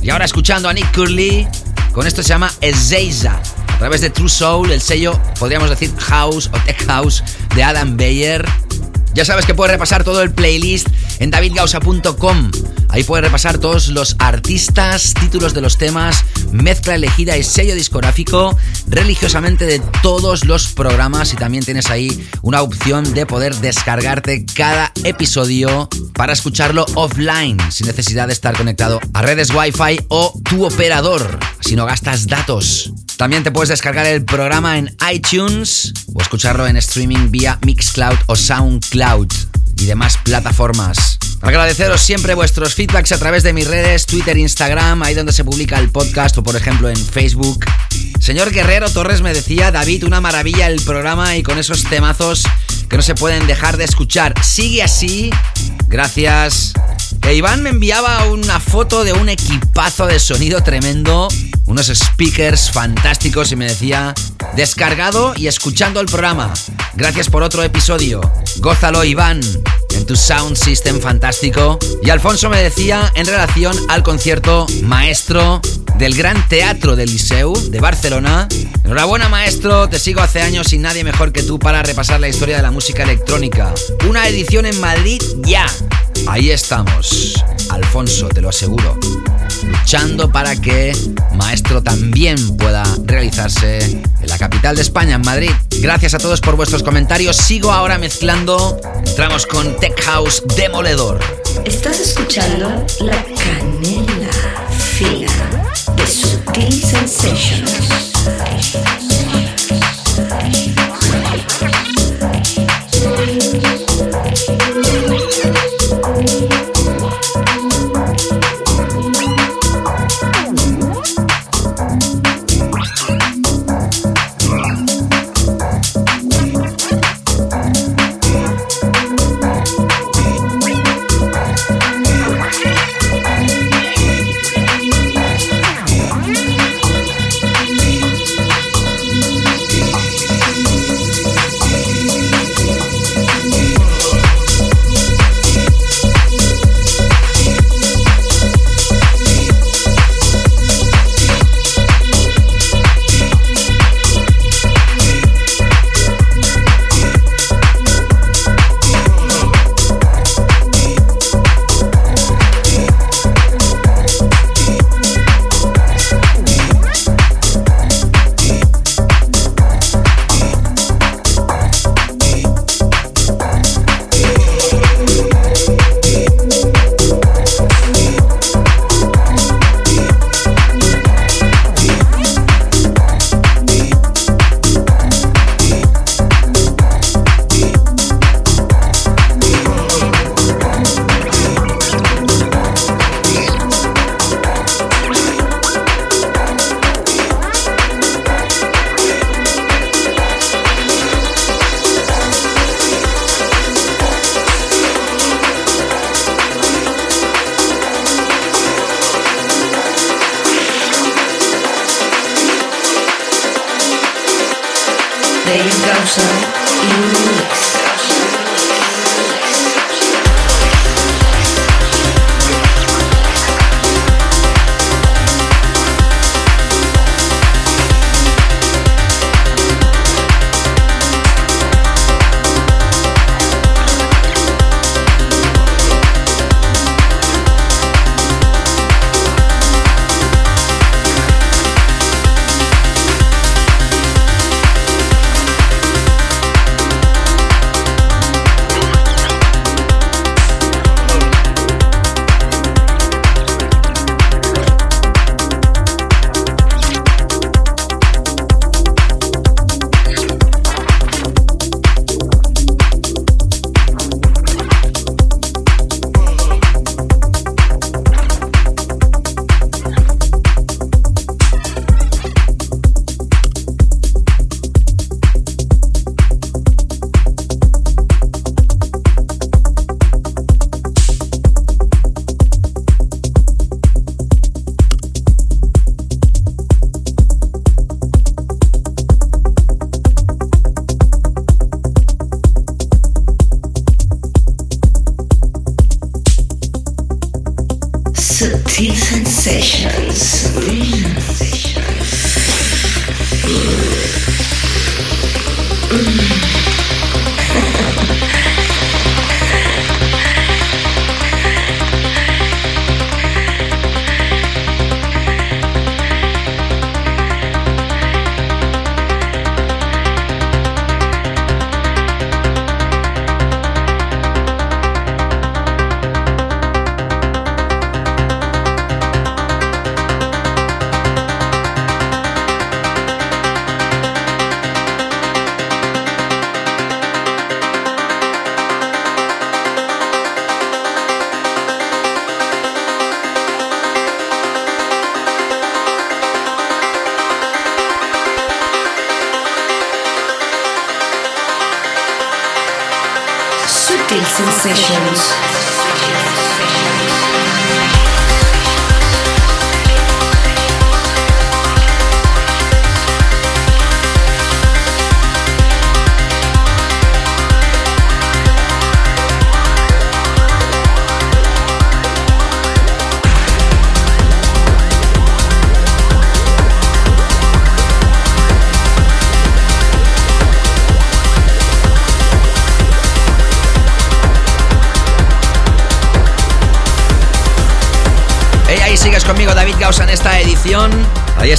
Y ahora escuchando a Nick Curley. Con esto se llama Ezeiza. A través de True Soul, el sello, podríamos decir House o Tech House de Adam Bayer. Ya sabes que puedes repasar todo el playlist en davidgausa.com. Ahí puedes repasar todos los artistas, títulos de los temas, mezcla elegida y sello discográfico religiosamente de todos los programas y también tienes ahí una opción de poder descargarte cada episodio para escucharlo offline sin necesidad de estar conectado a redes Wi-Fi o tu operador, si no gastas datos. También te puedes descargar el programa en iTunes escucharlo en streaming vía Mixcloud o SoundCloud y demás plataformas. Agradeceros siempre vuestros feedbacks a través de mis redes, Twitter, Instagram, ahí donde se publica el podcast o por ejemplo en Facebook. Señor Guerrero Torres me decía, David, una maravilla el programa y con esos temazos que no se pueden dejar de escuchar. Sigue así. Gracias. E Iván me enviaba una foto de un equipazo de sonido tremendo, unos speakers fantásticos y me decía, descargado y escuchando el programa. Gracias por otro episodio. Gózalo Iván en tu sound system fantástico. Y Alfonso me decía en relación al concierto maestro del Gran Teatro del Liceu de Barcelona. Enhorabuena maestro, te sigo hace años y nadie mejor que tú para repasar la historia de la música electrónica. Una edición en Madrid ya. Ahí estamos, Alfonso, te lo aseguro. Luchando para que Maestro también pueda realizarse en la capital de España, en Madrid. Gracias a todos por vuestros comentarios. Sigo ahora mezclando. Entramos con Tech House Demoledor. Estás escuchando la canela fina de Sutil Sensations.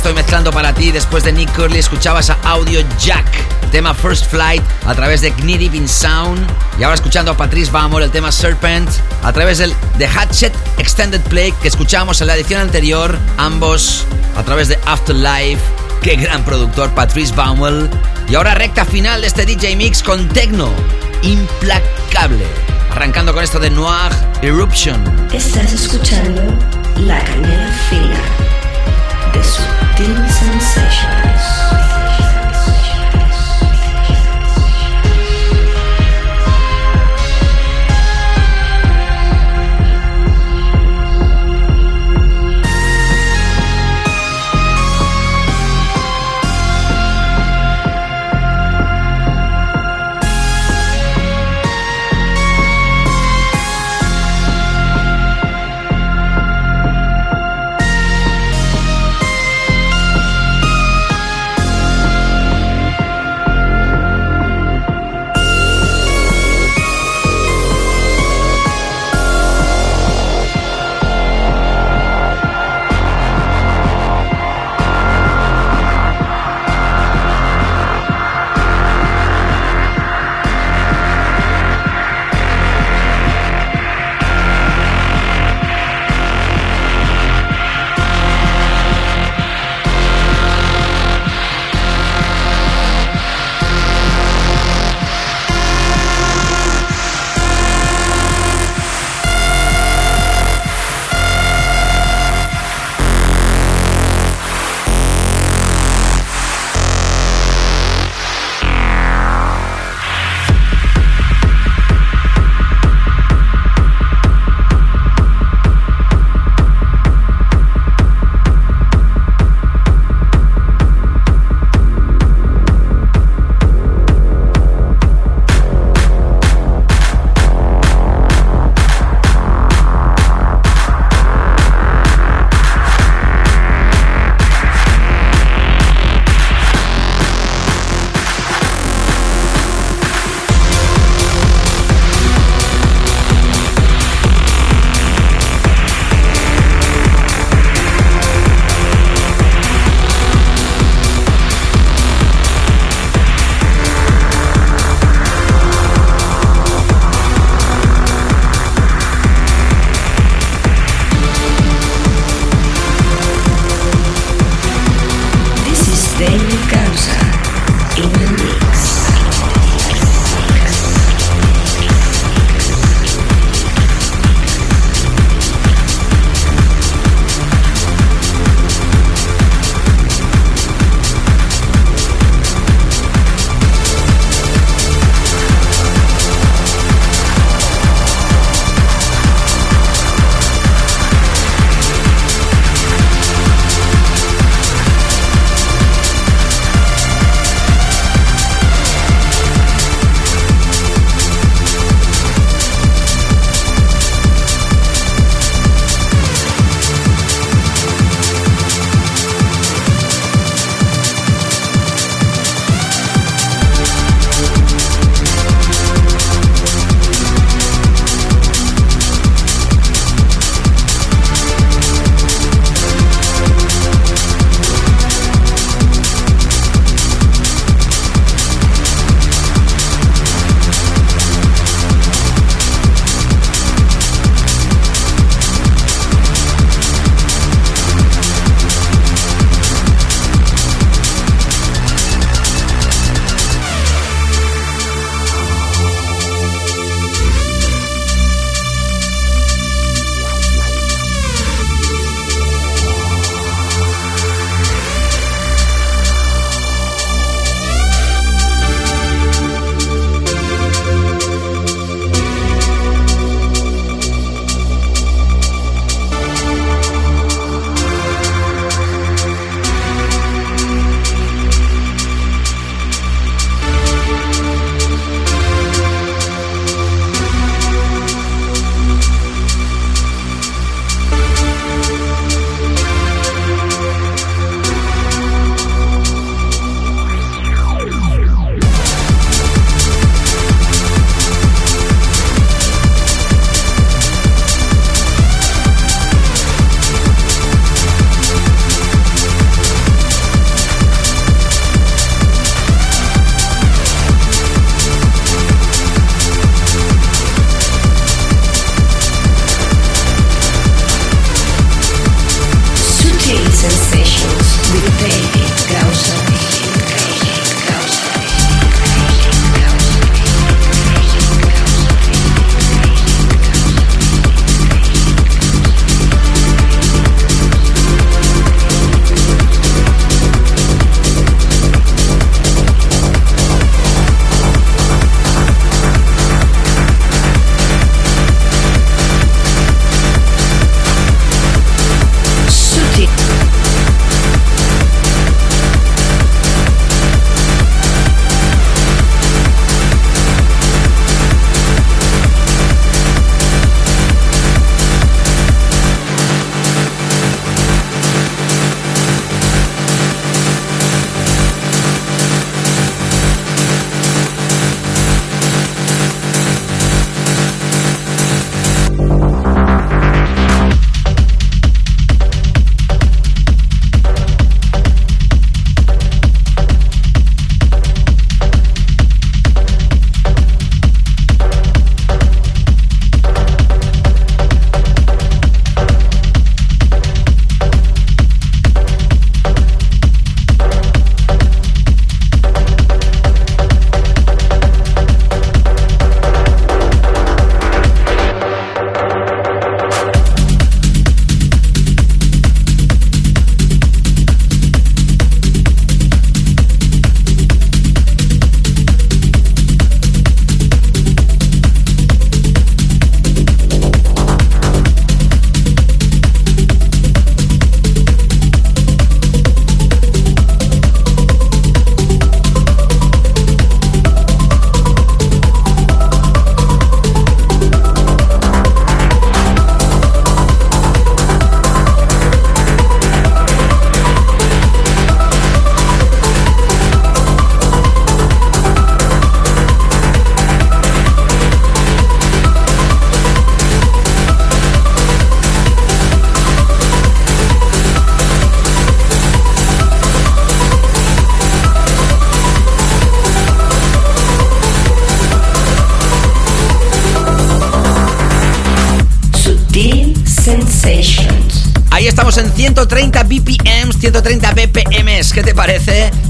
Estoy mezclando para ti. Después de Nick Curley, escuchabas a Audio Jack, tema First Flight, a través de Knee in Sound. Y ahora escuchando a Patrice Bamor, el tema Serpent, a través del The Hatchet Extended Play que escuchamos en la edición anterior. Ambos a través de Afterlife. Qué gran productor, Patrice Baumel. Y ahora recta final de este DJ Mix con Tecno. Implacable. Arrancando con esto de Noir Eruption. Estás escuchando La Canela Fina de Sutil Sensations.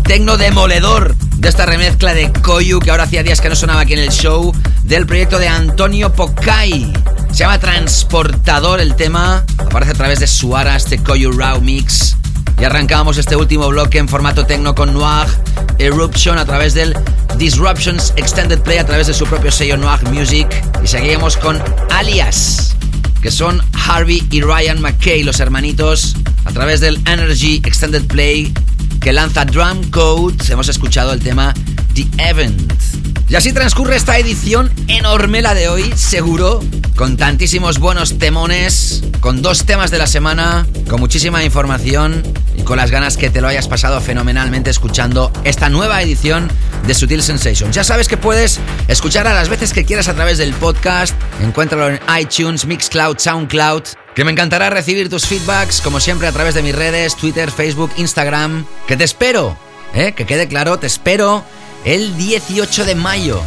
Tecno demoledor de esta remezcla de Koyu, que ahora hacía días que no sonaba aquí en el show, del proyecto de Antonio Pokai. Se llama Transportador el tema, aparece a través de Suara, este Koyu Raw Mix. Y arrancamos este último bloque en formato tecno con Noir Eruption a través del Disruptions Extended Play a través de su propio sello Noir Music. Y seguimos con Alias, que son Harvey y Ryan McKay, los hermanitos, a través del Energy Extended Play que lanza Drum Code. Hemos escuchado el tema The Event. Y así transcurre esta edición enorme la de hoy, seguro, con tantísimos buenos temones, con dos temas de la semana, con muchísima información y con las ganas que te lo hayas pasado fenomenalmente escuchando esta nueva edición de Sutil Sensations. Ya sabes que puedes escuchar a las veces que quieras a través del podcast, encuéntralo en iTunes, Mixcloud, Soundcloud. Que me encantará recibir tus feedbacks, como siempre, a través de mis redes, Twitter, Facebook, Instagram. Que te espero, ¿eh? que quede claro, te espero el 18 de mayo.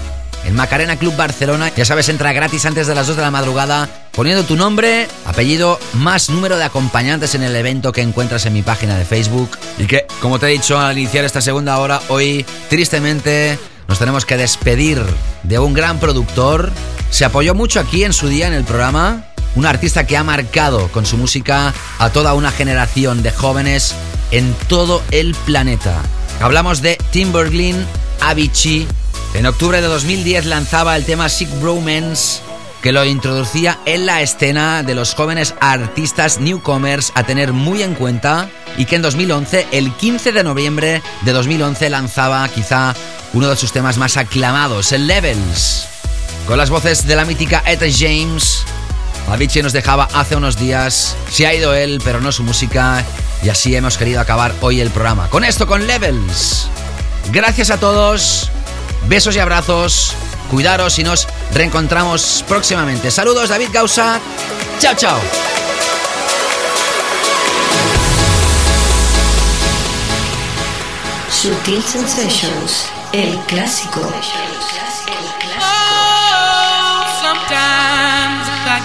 El Macarena Club Barcelona, ya sabes, entra gratis antes de las 2 de la madrugada, poniendo tu nombre, apellido, más número de acompañantes en el evento que encuentras en mi página de Facebook. Y que, como te he dicho al iniciar esta segunda hora, hoy, tristemente, nos tenemos que despedir de un gran productor. Se apoyó mucho aquí en su día en el programa. Un artista que ha marcado con su música a toda una generación de jóvenes en todo el planeta. Hablamos de Timberlin, Avicii. En octubre de 2010 lanzaba el tema Sick Bromance, que lo introducía en la escena de los jóvenes artistas newcomers a tener muy en cuenta y que en 2011, el 15 de noviembre de 2011, lanzaba quizá uno de sus temas más aclamados, el Levels. Con las voces de la mítica Etta James, Avicii nos dejaba hace unos días. Se ha ido él, pero no su música. Y así hemos querido acabar hoy el programa. Con esto, con Levels. Gracias a todos. Besos y abrazos. Cuidaros y nos reencontramos próximamente. Saludos, David Gausa. Chao, chao. Sutil Sensations, el clásico.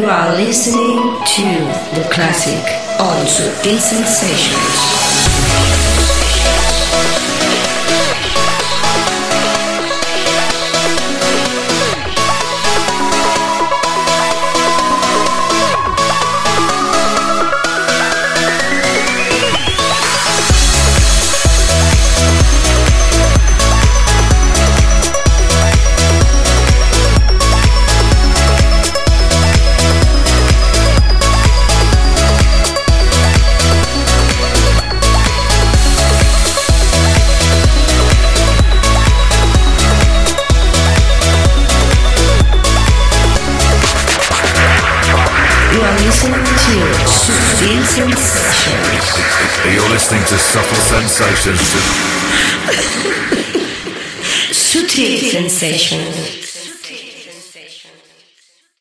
You are listening to the classic on Sutil Sensations. Sutil Sensations.